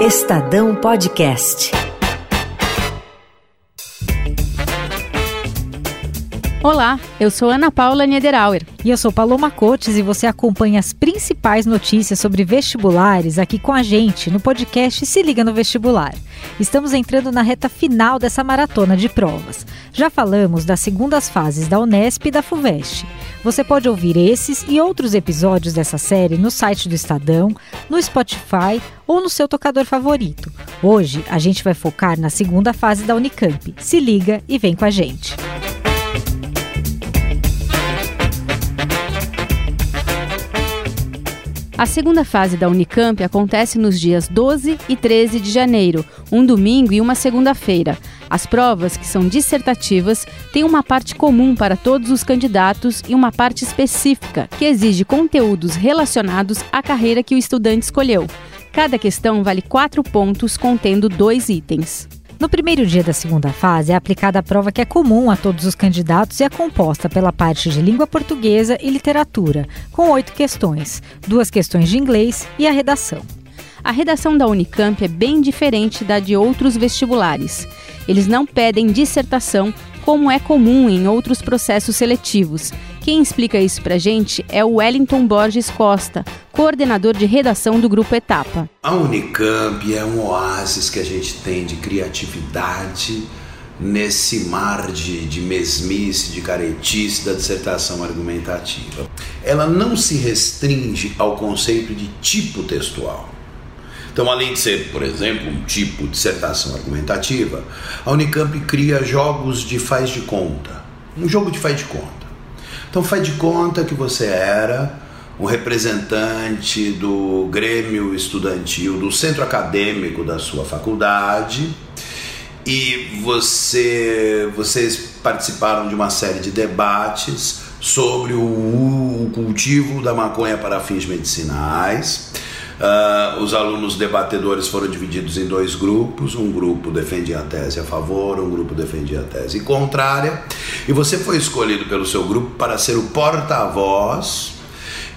Estadão Podcast. Olá, eu sou Ana Paula Niederauer. E eu sou Paloma Cotes e você acompanha as principais notícias sobre vestibulares aqui com a gente no podcast Se Liga no Vestibular. Estamos entrando na reta final dessa maratona de provas. Já falamos das segundas fases da Unesp e da FUVEST. Você pode ouvir esses e outros episódios dessa série no site do Estadão, no Spotify ou no seu tocador favorito. Hoje a gente vai focar na segunda fase da Unicamp. Se liga e vem com a gente. A segunda fase da Unicamp acontece nos dias 12 e 13 de janeiro, um domingo e uma segunda-feira. As provas, que são dissertativas, têm uma parte comum para todos os candidatos e uma parte específica, que exige conteúdos relacionados à carreira que o estudante escolheu. Cada questão vale quatro pontos, contendo dois itens. No primeiro dia da segunda fase é aplicada a prova que é comum a todos os candidatos e é composta pela parte de língua portuguesa e literatura, com oito questões, duas questões de inglês e a redação. A redação da Unicamp é bem diferente da de outros vestibulares. Eles não pedem dissertação, como é comum em outros processos seletivos. Quem explica isso pra gente é o Wellington Borges Costa, coordenador de redação do Grupo Etapa. A Unicamp é um oásis que a gente tem de criatividade nesse mar de, de mesmice, de caretice da dissertação argumentativa. Ela não se restringe ao conceito de tipo textual. Então, além de ser, por exemplo, um tipo de dissertação argumentativa, a Unicamp cria jogos de faz de conta. Um jogo de faz de conta. Então, faz de conta que você era um representante do grêmio estudantil, do centro acadêmico da sua faculdade e você, vocês participaram de uma série de debates sobre o, o cultivo da maconha para fins medicinais Uh, os alunos debatedores foram divididos em dois grupos. Um grupo defendia a tese a favor, um grupo defendia a tese contrária. E você foi escolhido pelo seu grupo para ser o porta-voz.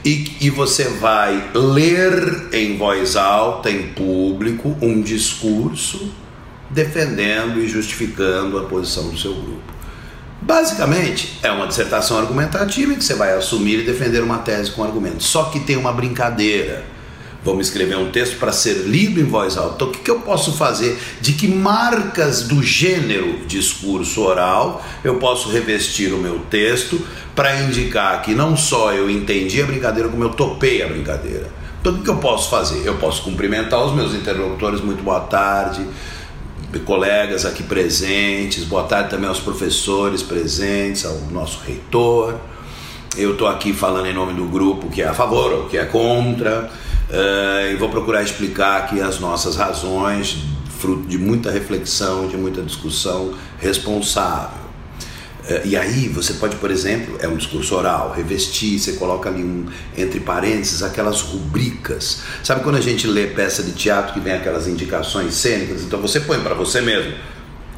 E, e você vai ler em voz alta, em público, um discurso defendendo e justificando a posição do seu grupo. Basicamente, é uma dissertação argumentativa que você vai assumir e defender uma tese com argumentos. Só que tem uma brincadeira Vamos escrever um texto para ser lido em voz alta. Então, o que, eu posso fazer? De que marcas do gênero discurso oral eu posso revestir o meu texto para indicar que não só eu entendi a brincadeira, como eu topei a brincadeira. Então, o que, que eu posso fazer? Eu posso cumprimentar os meus interlocutores, muito boa tarde, colegas aqui presentes, boa tarde também aos professores presentes, ao nosso reitor. Eu estou aqui falando em nome do grupo que é a favor ou que é contra. Uh, e vou procurar explicar aqui as nossas razões, fruto de muita reflexão, de muita discussão responsável. Uh, e aí você pode, por exemplo, é um discurso oral, revestir, você coloca ali um, entre parênteses aquelas rubricas. Sabe quando a gente lê peça de teatro que vem aquelas indicações cênicas? Então você põe para você mesmo,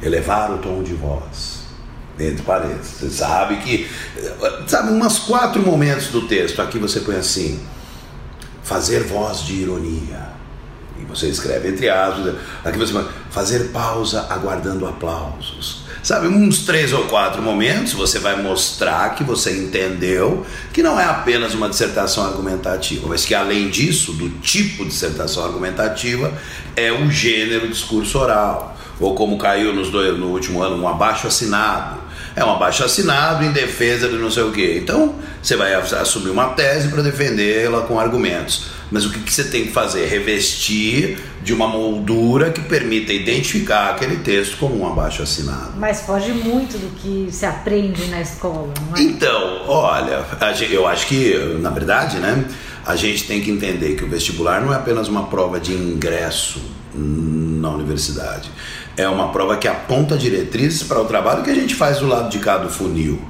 elevar o tom de voz. Entre parênteses. Você sabe que. Sabe, umas quatro momentos do texto. Aqui você põe assim fazer voz de ironia. E você escreve entre aspas, aqui você fala, fazer pausa aguardando aplausos. Sabe, uns três ou quatro momentos você vai mostrar que você entendeu que não é apenas uma dissertação argumentativa, mas que além disso, do tipo de dissertação argumentativa, é o gênero discurso oral. Ou como caiu nos dois, no último ano, um abaixo assinado é um abaixo assinado em defesa de não sei o quê. Então, você vai assumir uma tese para defendê-la com argumentos. Mas o que, que você tem que fazer? Revestir de uma moldura que permita identificar aquele texto como um abaixo assinado. Mas foge muito do que se aprende na escola, não é? Então, olha, eu acho que, na verdade, né, a gente tem que entender que o vestibular não é apenas uma prova de ingresso na universidade é uma prova que aponta diretrizes para o trabalho que a gente faz do lado de cá do funil.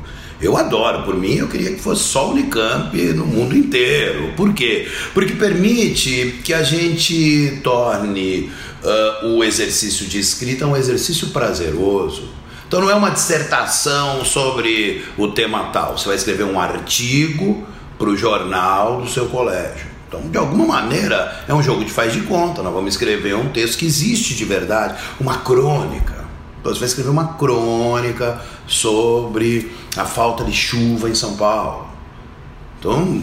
Eu adoro, por mim eu queria que fosse só Unicamp no mundo inteiro. Por quê? Porque permite que a gente torne uh, o exercício de escrita um exercício prazeroso. Então não é uma dissertação sobre o tema tal. Você vai escrever um artigo para o jornal do seu colégio. Então, de alguma maneira, é um jogo de faz de conta. Nós vamos escrever um texto que existe de verdade, uma crônica. Então, você vai escrever uma crônica sobre a falta de chuva em São Paulo. Então,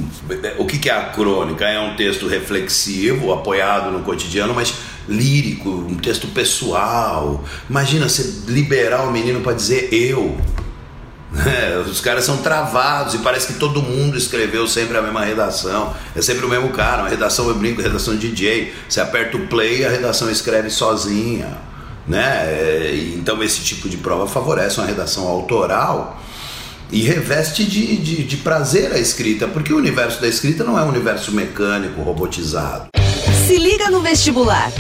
o que é a crônica? É um texto reflexivo, apoiado no cotidiano, mas lírico, um texto pessoal. Imagina você liberar o menino para dizer eu. É, os caras são travados e parece que todo mundo escreveu sempre a mesma redação. É sempre o mesmo cara, uma redação eu brinco, redação DJ. Você aperta o play a redação escreve sozinha. Né? É, então esse tipo de prova favorece uma redação autoral e reveste de, de, de prazer a escrita, porque o universo da escrita não é um universo mecânico, robotizado. Se liga no vestibular.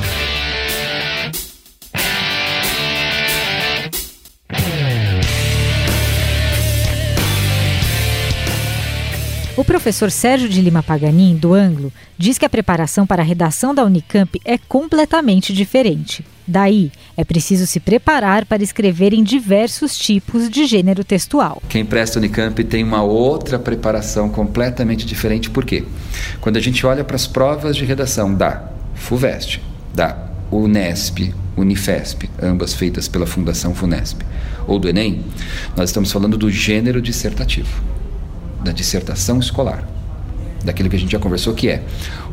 O professor Sérgio de Lima Paganin, do Anglo, diz que a preparação para a redação da Unicamp é completamente diferente. Daí, é preciso se preparar para escrever em diversos tipos de gênero textual. Quem presta Unicamp tem uma outra preparação completamente diferente, por quê? Quando a gente olha para as provas de redação da FUVEST, da Unesp, Unifesp, ambas feitas pela Fundação FUNESP, ou do Enem, nós estamos falando do gênero dissertativo da dissertação escolar, daquilo que a gente já conversou, que é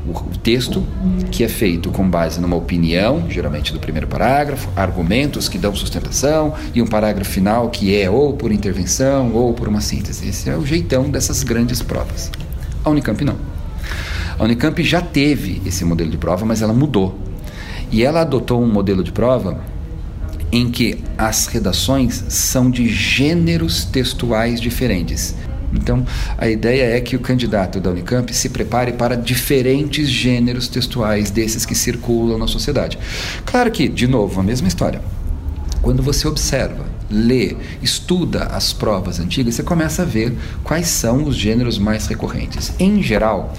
o texto que é feito com base numa opinião, geralmente do primeiro parágrafo, argumentos que dão sustentação e um parágrafo final que é ou por intervenção ou por uma síntese. Esse é o jeitão dessas grandes provas. A Unicamp não. A Unicamp já teve esse modelo de prova, mas ela mudou. E ela adotou um modelo de prova em que as redações são de gêneros textuais diferentes. Então, a ideia é que o candidato da Unicamp se prepare para diferentes gêneros textuais desses que circulam na sociedade. Claro que, de novo, a mesma história. Quando você observa, lê, estuda as provas antigas, você começa a ver quais são os gêneros mais recorrentes. Em geral,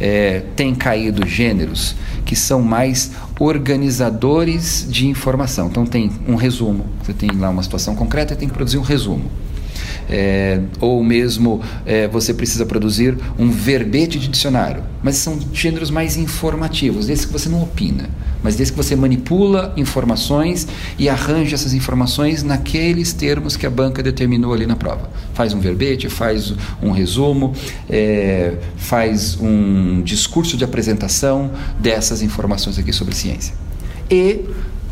é, tem caído gêneros que são mais organizadores de informação. Então, tem um resumo. Você tem lá uma situação concreta e tem que produzir um resumo é, ou mesmo é, você precisa produzir um verbete de dicionário. Mas são gêneros mais informativos, desde que você não opina, mas desde que você manipula informações e arranja essas informações naqueles termos que a banca determinou ali na prova. Faz um verbete, faz um resumo, é, faz um discurso de apresentação dessas informações aqui sobre ciência. E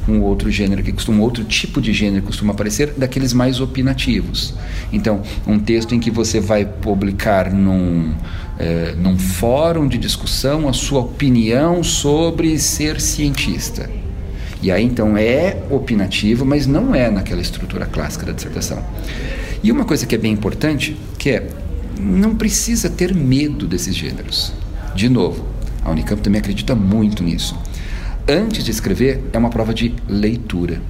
um outro gênero que costuma, um outro tipo de gênero que costuma aparecer, daqueles mais opinativos. Então, um texto em que você vai publicar num, é, num fórum de discussão a sua opinião sobre ser cientista. E aí então é opinativo, mas não é naquela estrutura clássica da dissertação. E uma coisa que é bem importante, que é não precisa ter medo desses gêneros. De novo, a Unicamp também acredita muito nisso antes de escrever, é uma prova de leitura.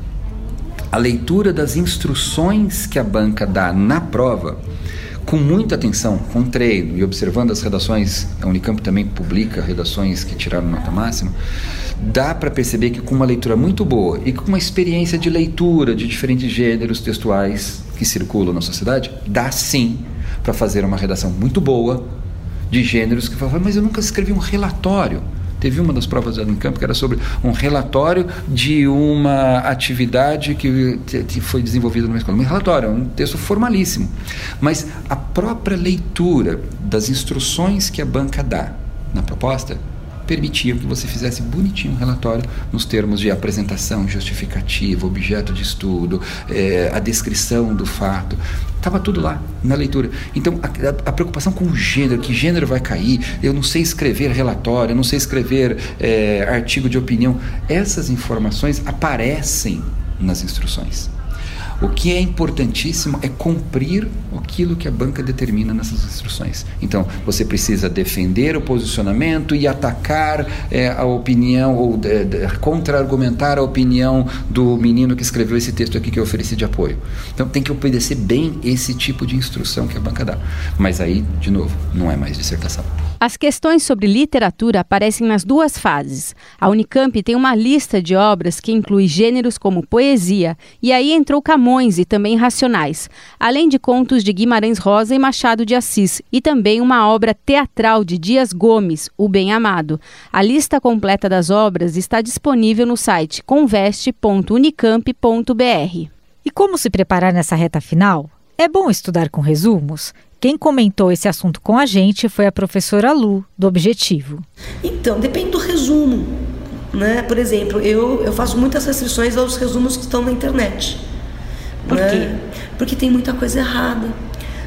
A leitura das instruções que a banca dá na prova, com muita atenção, com treino e observando as redações, a Unicamp também publica redações que tiraram nota máxima, dá para perceber que com uma leitura muito boa e com uma experiência de leitura de diferentes gêneros textuais que circulam na sociedade, dá sim para fazer uma redação muito boa de gêneros que falam, mas eu nunca escrevi um relatório. Teve uma das provas da Unicamp que era sobre um relatório de uma atividade que, que foi desenvolvida numa escola. Um relatório, um texto formalíssimo. Mas a própria leitura das instruções que a banca dá na proposta permitiam que você fizesse bonitinho um relatório nos termos de apresentação, justificativa, objeto de estudo, é, a descrição do fato. Estava tudo lá na leitura. Então, a, a, a, preocupação com o gênero, que gênero vai cair, eu não sei escrever relatório, eu não sei escrever é, artigo de opinião. Essas informações aparecem nas instruções. O que é importantíssimo é cumprir aquilo que a banca determina nessas instruções. Então, você precisa defender o posicionamento e atacar é, a opinião ou contra-argumentar a opinião do menino que escreveu esse texto aqui que eu ofereci de apoio. Então, tem que obedecer bem esse tipo de instrução que a banca dá. Mas aí, de novo, não é mais dissertação. As questões sobre literatura aparecem nas duas fases. A Unicamp tem uma lista de obras que inclui gêneros como poesia, e aí entrou Camões e também Racionais, além de contos de Guimarães Rosa e Machado de Assis, e também uma obra teatral de Dias Gomes, O Bem Amado. A lista completa das obras está disponível no site conveste.unicamp.br. E como se preparar nessa reta final? É bom estudar com resumos? Quem comentou esse assunto com a gente foi a professora Lu, do Objetivo. Então, depende do resumo. Né? Por exemplo, eu, eu faço muitas restrições aos resumos que estão na internet. Por né? quê? Porque tem muita coisa errada.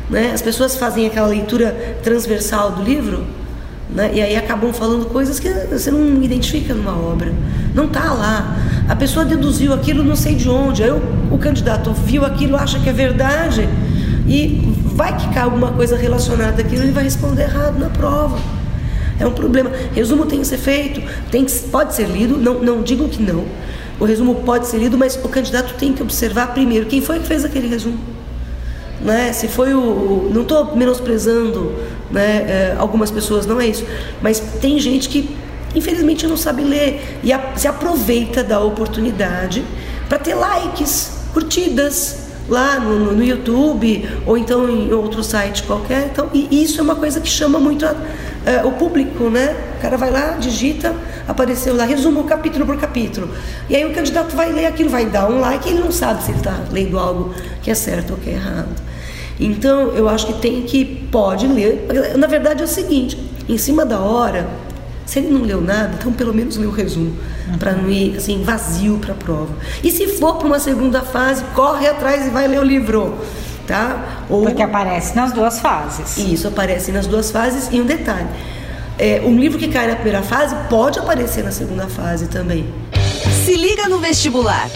Né? As pessoas fazem aquela leitura transversal do livro né? e aí acabam falando coisas que você não identifica numa obra. Não está lá. A pessoa deduziu aquilo não sei de onde. Aí o, o candidato viu aquilo, acha que é verdade e vai que cai alguma coisa relacionada àquilo, ele vai responder errado na prova. É um problema. Resumo tem que ser feito, tem que, pode ser lido, não, não digo que não. O resumo pode ser lido, mas o candidato tem que observar primeiro quem foi que fez aquele resumo. Né? Se foi o. Não estou menosprezando né, é, algumas pessoas, não é isso. Mas tem gente que, infelizmente, não sabe ler e a, se aproveita da oportunidade para ter likes, curtidas, lá no, no, YouTube ou então em outro site qualquer. Então, e isso é uma coisa que chama muito a, a, o público, né? O cara vai lá, digita, apareceu lá, resuma o capítulo por capítulo. E aí o candidato vai ler aquilo, vai dar um like ele não sabe se ele está lendo algo que é certo ou que é errado. Então, eu acho que tem que, pode ler. Na verdade é o seguinte, em cima da hora, se ele não leu nada, então pelo menos lê o resumo, para não ir assim, vazio para a prova. E se for para uma segunda fase, corre atrás e vai ler o livro. Tá? Ou... Porque aparece nas duas fases. Isso, aparece nas duas fases. E um detalhe: é, um livro que cai na primeira fase pode aparecer na segunda fase também. Se liga no vestibular.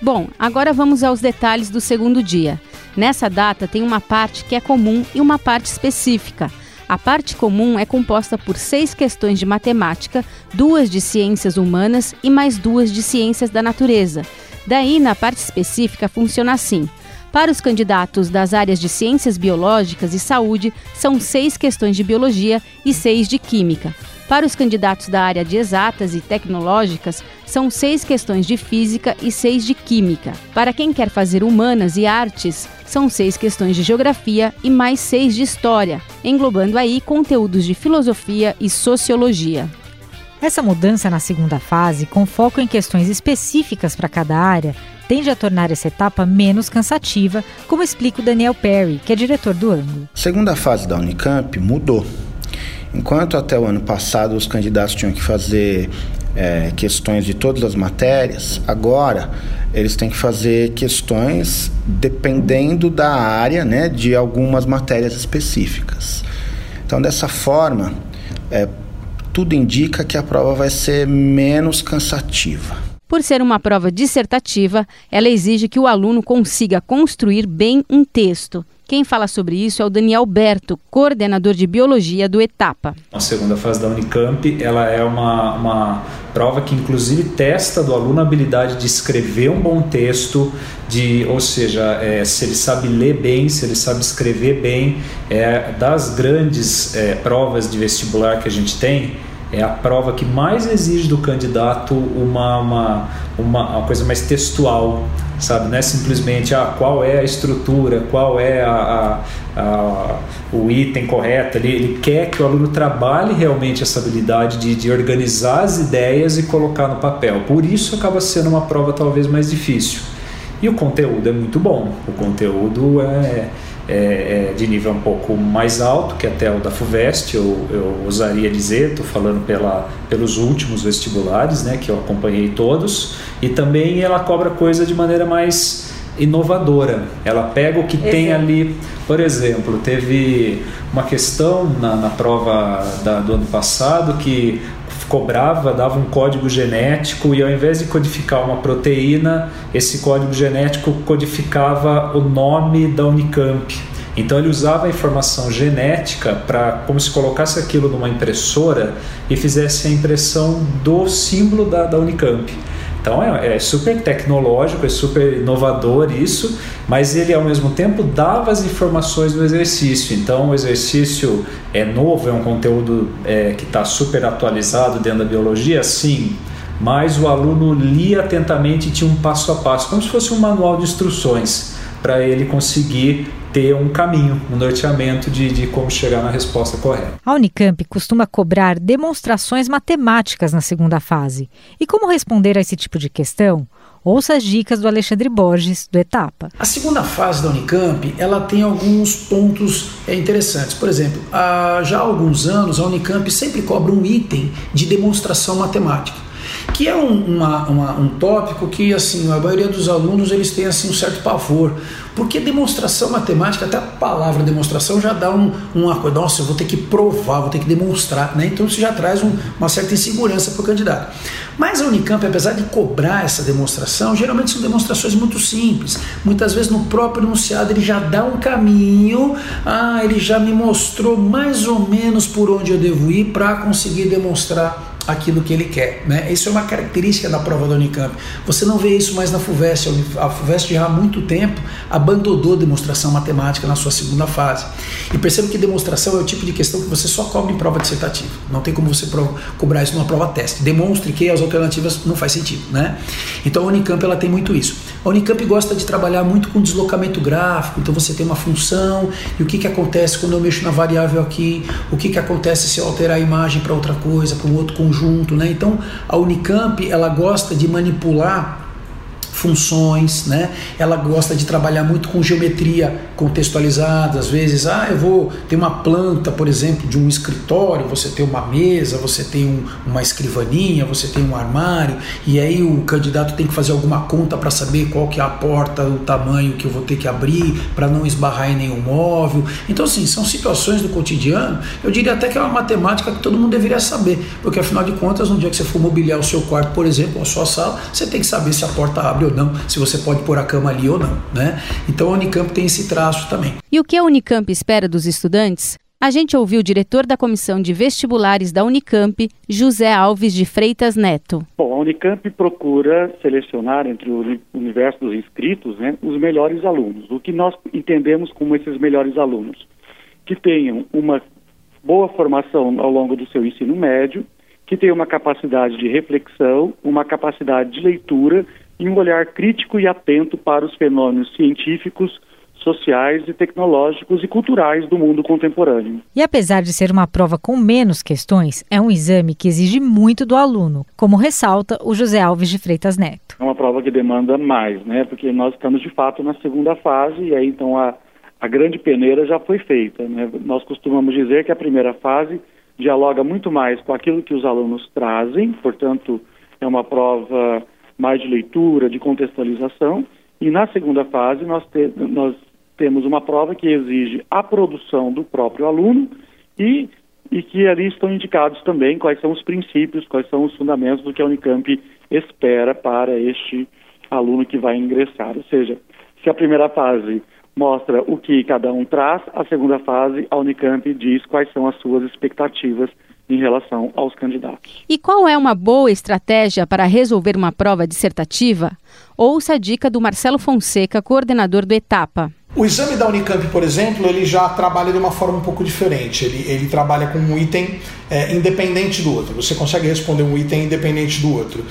Bom, agora vamos aos detalhes do segundo dia. Nessa data tem uma parte que é comum e uma parte específica. A parte comum é composta por seis questões de matemática, duas de ciências humanas e mais duas de ciências da natureza. Daí, na parte específica, funciona assim. Para os candidatos das áreas de ciências biológicas e saúde, são seis questões de biologia e seis de química. Para os candidatos da área de exatas e tecnológicas, são seis questões de física e seis de química. Para quem quer fazer humanas e artes, são seis questões de geografia e mais seis de história, englobando aí conteúdos de filosofia e sociologia. Essa mudança na segunda fase, com foco em questões específicas para cada área, tende a tornar essa etapa menos cansativa, como explica o Daniel Perry, que é diretor do ângulo. A segunda fase da Unicamp mudou. Enquanto até o ano passado os candidatos tinham que fazer é, questões de todas as matérias, agora eles têm que fazer questões dependendo da área, né, de algumas matérias específicas. Então, dessa forma, é, tudo indica que a prova vai ser menos cansativa. Por ser uma prova dissertativa, ela exige que o aluno consiga construir bem um texto. Quem fala sobre isso é o Daniel Berto, coordenador de biologia do Etapa. A segunda fase da Unicamp, ela é uma, uma prova que inclusive testa do aluno a habilidade de escrever um bom texto, de, ou seja, é, se ele sabe ler bem, se ele sabe escrever bem. É, das grandes é, provas de vestibular que a gente tem, é a prova que mais exige do candidato uma, uma, uma, uma coisa mais textual, sabe? Não é simplesmente ah, qual é a estrutura, qual é a, a, a, o item correto. Ele, ele quer que o aluno trabalhe realmente essa habilidade de, de organizar as ideias e colocar no papel. Por isso acaba sendo uma prova talvez mais difícil. E o conteúdo é muito bom. O conteúdo é é, é, de nível um pouco mais alto, que até o da FUVEST, eu, eu ousaria dizer, estou falando pela, pelos últimos vestibulares, né, que eu acompanhei todos, e também ela cobra coisa de maneira mais inovadora. Ela pega o que Exato. tem ali. Por exemplo, teve uma questão na, na prova da, do ano passado que cobrava, dava um código genético e ao invés de codificar uma proteína, esse código genético codificava o nome da Unicamp. Então ele usava a informação genética para como se colocasse aquilo numa impressora e fizesse a impressão do símbolo da, da Unicamp. Então é, é, super tecnológico, é super inovador isso, mas ele ao mesmo tempo dava as informações do exercício. Então o exercício é novo, é um conteúdo é, que está super atualizado dentro da biologia, sim. Mas o aluno lia atentamente e tinha um passo a passo, como se fosse um manual de instruções para ele conseguir ter um caminho, um norteamento de, de como chegar na resposta correta. A Unicamp costuma cobrar demonstrações matemáticas na segunda fase. E como responder a esse tipo de questão? Ouça as dicas do Alexandre Borges, do Etapa. A segunda fase da Unicamp ela tem alguns pontos é, interessantes. Por exemplo, há já há alguns anos a Unicamp sempre cobra um item de demonstração matemática que é um, uma, uma, um tópico que assim a maioria dos alunos eles têm assim um certo pavor, porque demonstração matemática, até a palavra demonstração já dá um, uma coisa, nossa, eu vou ter que provar, vou ter que demonstrar, né? então isso já traz um, uma certa insegurança para o candidato. Mas a Unicamp, apesar de cobrar essa demonstração, geralmente são demonstrações muito simples. Muitas vezes no próprio enunciado ele já dá um caminho, ah, ele já me mostrou mais ou menos por onde eu devo ir para conseguir demonstrar aquilo que ele quer. Né? Isso é uma característica da prova da Unicamp. Você não vê isso mais na FUVEST. A FUVEST já há muito tempo abandonou demonstração matemática na sua segunda fase. E perceba que demonstração é o tipo de questão que você só cobra em prova dissertativa. Não tem como você cobrar isso numa prova teste. Demonstre que as alternativas não faz sentido. Né? Então a Unicamp ela tem muito isso. A Unicamp gosta de trabalhar muito com deslocamento gráfico. Então você tem uma função e o que, que acontece quando eu mexo na variável aqui, o que, que acontece se eu alterar a imagem para outra coisa, para um outro conjunto né? Então a Unicamp ela gosta de manipular funções, né? Ela gosta de trabalhar muito com geometria contextualizada, às vezes, ah, eu vou ter uma planta, por exemplo, de um escritório, você tem uma mesa, você tem um, uma escrivaninha, você tem um armário, e aí o candidato tem que fazer alguma conta para saber qual que é a porta, o tamanho que eu vou ter que abrir para não esbarrar em nenhum móvel. Então, assim, são situações do cotidiano, eu diria até que é uma matemática que todo mundo deveria saber, porque afinal de contas, no dia que você for mobiliar o seu quarto, por exemplo, ou a sua sala, você tem que saber se a porta abre ou não, se você pode pôr a cama ali ou não, né? Então a Unicamp tem esse traço também. E o que a Unicamp espera dos estudantes? A gente ouviu o diretor da Comissão de Vestibulares da Unicamp, José Alves de Freitas Neto. Bom, a Unicamp procura selecionar entre o universo dos inscritos né, os melhores alunos. O que nós entendemos como esses melhores alunos? Que tenham uma boa formação ao longo do seu ensino médio, que tenham uma capacidade de reflexão, uma capacidade de leitura e um olhar crítico e atento para os fenômenos científicos, sociais e tecnológicos e culturais do mundo contemporâneo. E apesar de ser uma prova com menos questões, é um exame que exige muito do aluno, como ressalta o José Alves de Freitas Neto. É uma prova que demanda mais, né? Porque nós estamos de fato na segunda fase e aí então a, a grande peneira já foi feita. Né? Nós costumamos dizer que a primeira fase dialoga muito mais com aquilo que os alunos trazem, portanto é uma prova mais de leitura, de contextualização, e na segunda fase nós, te, nós temos uma prova que exige a produção do próprio aluno e, e que ali estão indicados também quais são os princípios, quais são os fundamentos do que a Unicamp espera para este aluno que vai ingressar. Ou seja, se a primeira fase mostra o que cada um traz, a segunda fase, a Unicamp diz quais são as suas expectativas em relação aos candidatos. E qual é uma boa estratégia para resolver uma prova dissertativa? Ouça a dica do Marcelo Fonseca, coordenador do Etapa. O exame da Unicamp, por exemplo, ele já trabalha de uma forma um pouco diferente. Ele, ele trabalha com um item é, independente do outro. Você consegue responder um item independente do outro.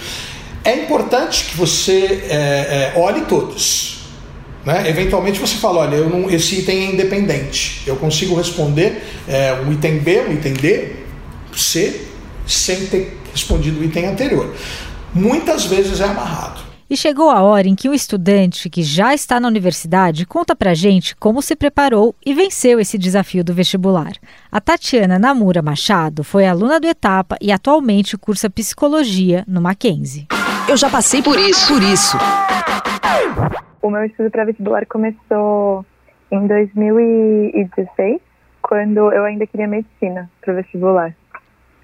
É importante que você é, é, olhe todos. Né? Eventualmente você fala, olha, eu não, esse item é independente. Eu consigo responder é, um item B, um item D, C, sem ter respondido o item anterior. Muitas vezes é amarrado. E chegou a hora em que o estudante que já está na universidade conta pra gente como se preparou e venceu esse desafio do vestibular. A Tatiana Namura Machado foi aluna do Etapa e atualmente cursa psicologia no Mackenzie. Eu já passei por isso, por isso. O meu estudo para vestibular começou em 2016, quando eu ainda queria medicina para vestibular.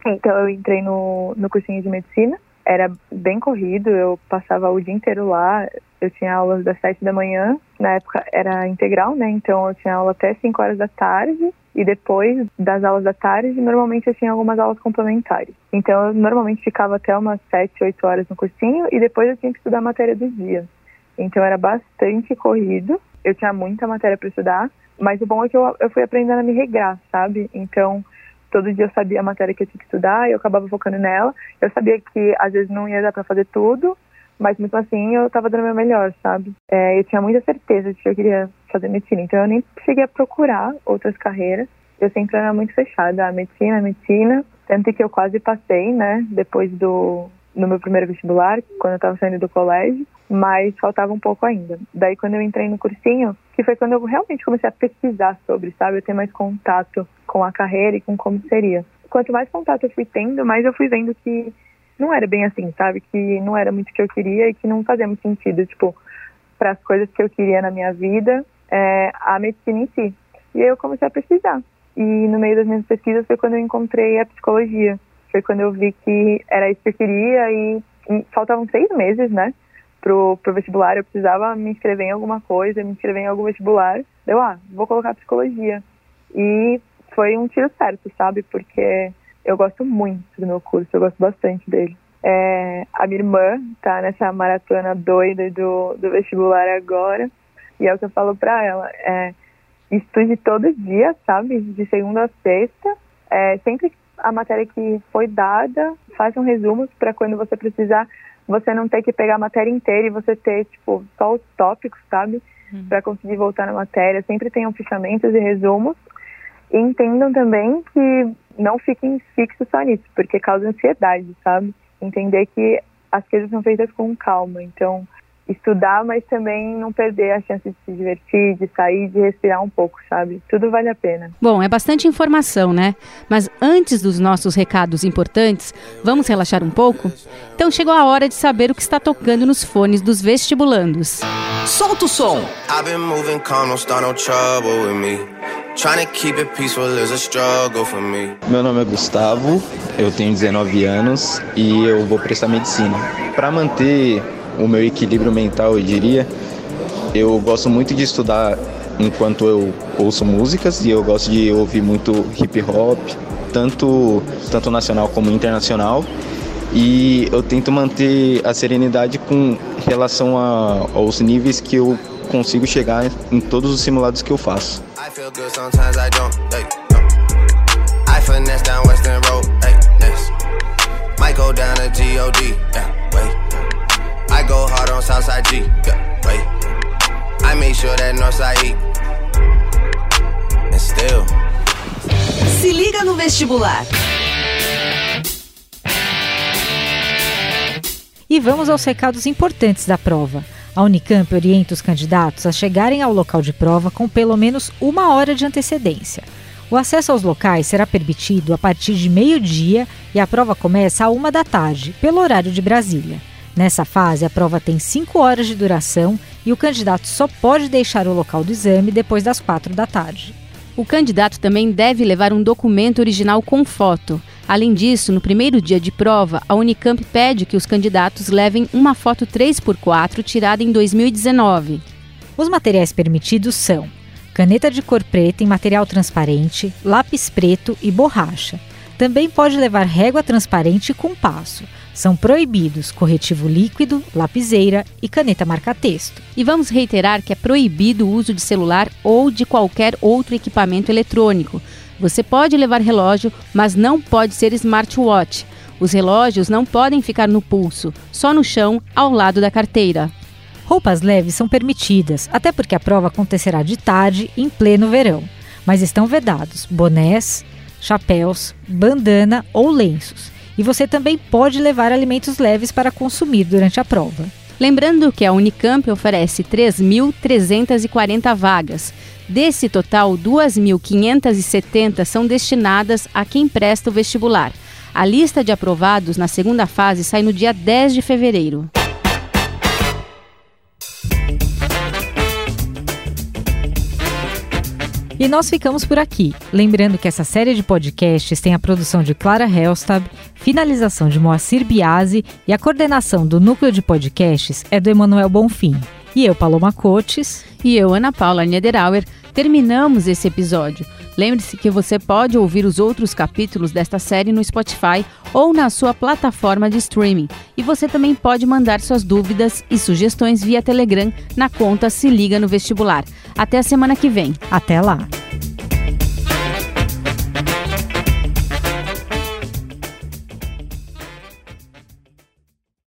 Então eu entrei no, no cursinho de medicina era bem corrido, eu passava o dia inteiro lá, eu tinha aulas das sete da manhã, na época era integral, né, então eu tinha aula até cinco horas da tarde, e depois das aulas da tarde, normalmente eu tinha algumas aulas complementares. Então eu normalmente ficava até umas 7, 8 horas no cursinho e depois eu tinha que estudar a matéria do dia. Então era bastante corrido, eu tinha muita matéria para estudar, mas o bom é que eu, eu fui aprendendo a me regrar, sabe? Então todo dia eu sabia a matéria que eu tinha que estudar e eu acabava focando nela. Eu sabia que às vezes não ia dar para fazer tudo, mas mesmo assim eu estava dando o meu melhor, sabe? É, eu tinha muita certeza de que eu queria fazer medicina, então eu nem cheguei a procurar outras carreiras. Eu sempre era muito fechada, a medicina, a medicina, tanto que eu quase passei, né, depois do no meu primeiro vestibular, quando eu estava saindo do colégio, mas faltava um pouco ainda. Daí quando eu entrei no cursinho, que foi quando eu realmente comecei a pesquisar sobre, sabe, eu ter mais contato com a carreira e com como seria. Quanto mais contato eu fui tendo, mais eu fui vendo que não era bem assim, sabe? Que não era muito o que eu queria e que não fazia muito sentido, tipo, para as coisas que eu queria na minha vida, é, a medicina em si. E aí eu comecei a pesquisar. E no meio das minhas pesquisas foi quando eu encontrei a psicologia. Foi quando eu vi que era isso que eu queria e, faltavam seis meses, né? Pro, pro vestibular, eu precisava me inscrever em alguma coisa, me inscrever em algum vestibular. Eu, ah, vou colocar psicologia. E foi um tiro certo, sabe? Porque eu gosto muito do meu curso, eu gosto bastante dele. É, a minha irmã tá nessa maratona doida do, do vestibular agora, e é o que eu falo pra ela, é, estude todo dia, sabe, de segunda a sexta, é, sempre a matéria que foi dada, faça um resumo para quando você precisar, você não ter que pegar a matéria inteira e você ter, tipo, só os tópicos, sabe, uhum. para conseguir voltar na matéria, sempre tenham fichamentos e resumos, e entendam também que não fiquem fixos só nisso, porque causa ansiedade, sabe? Entender que as coisas são feitas com calma. Então, estudar, mas também não perder a chance de se divertir, de sair, de respirar um pouco, sabe? Tudo vale a pena. Bom, é bastante informação, né? Mas antes dos nossos recados importantes, vamos relaxar um pouco? Então chegou a hora de saber o que está tocando nos fones dos vestibulandos. Solta o som! Meu nome é Gustavo, eu tenho 19 anos e eu vou prestar medicina. Para manter o meu equilíbrio mental, eu diria, eu gosto muito de estudar enquanto eu ouço músicas e eu gosto de ouvir muito hip hop, tanto, tanto nacional como internacional. E eu tento manter a serenidade com relação a, aos níveis que eu consigo chegar em todos os simulados que eu faço. Se liga no vestibular. E vamos aos recados importantes da prova. A Unicamp orienta os candidatos a chegarem ao local de prova com pelo menos uma hora de antecedência. O acesso aos locais será permitido a partir de meio-dia e a prova começa a uma da tarde, pelo horário de Brasília. Nessa fase, a prova tem cinco horas de duração e o candidato só pode deixar o local do exame depois das quatro da tarde. O candidato também deve levar um documento original com foto. Além disso, no primeiro dia de prova, a Unicamp pede que os candidatos levem uma foto 3x4 tirada em 2019. Os materiais permitidos são caneta de cor preta em material transparente, lápis preto e borracha. Também pode levar régua transparente e compasso. São proibidos corretivo líquido, lapiseira e caneta marca-texto. E vamos reiterar que é proibido o uso de celular ou de qualquer outro equipamento eletrônico. Você pode levar relógio, mas não pode ser smartwatch. Os relógios não podem ficar no pulso, só no chão, ao lado da carteira. Roupas leves são permitidas, até porque a prova acontecerá de tarde, em pleno verão. Mas estão vedados bonés, chapéus, bandana ou lenços. E você também pode levar alimentos leves para consumir durante a prova. Lembrando que a Unicamp oferece 3.340 vagas. Desse total, 2.570 são destinadas a quem presta o vestibular. A lista de aprovados na segunda fase sai no dia 10 de fevereiro. E nós ficamos por aqui. Lembrando que essa série de podcasts tem a produção de Clara Helstab, finalização de Moacir Biasi e a coordenação do núcleo de podcasts é do Emanuel Bonfim. E eu, Paloma Cotes. E eu, Ana Paula Niederauer, terminamos esse episódio. Lembre-se que você pode ouvir os outros capítulos desta série no Spotify ou na sua plataforma de streaming. E você também pode mandar suas dúvidas e sugestões via Telegram na conta Se Liga no Vestibular. Até a semana que vem. Até lá!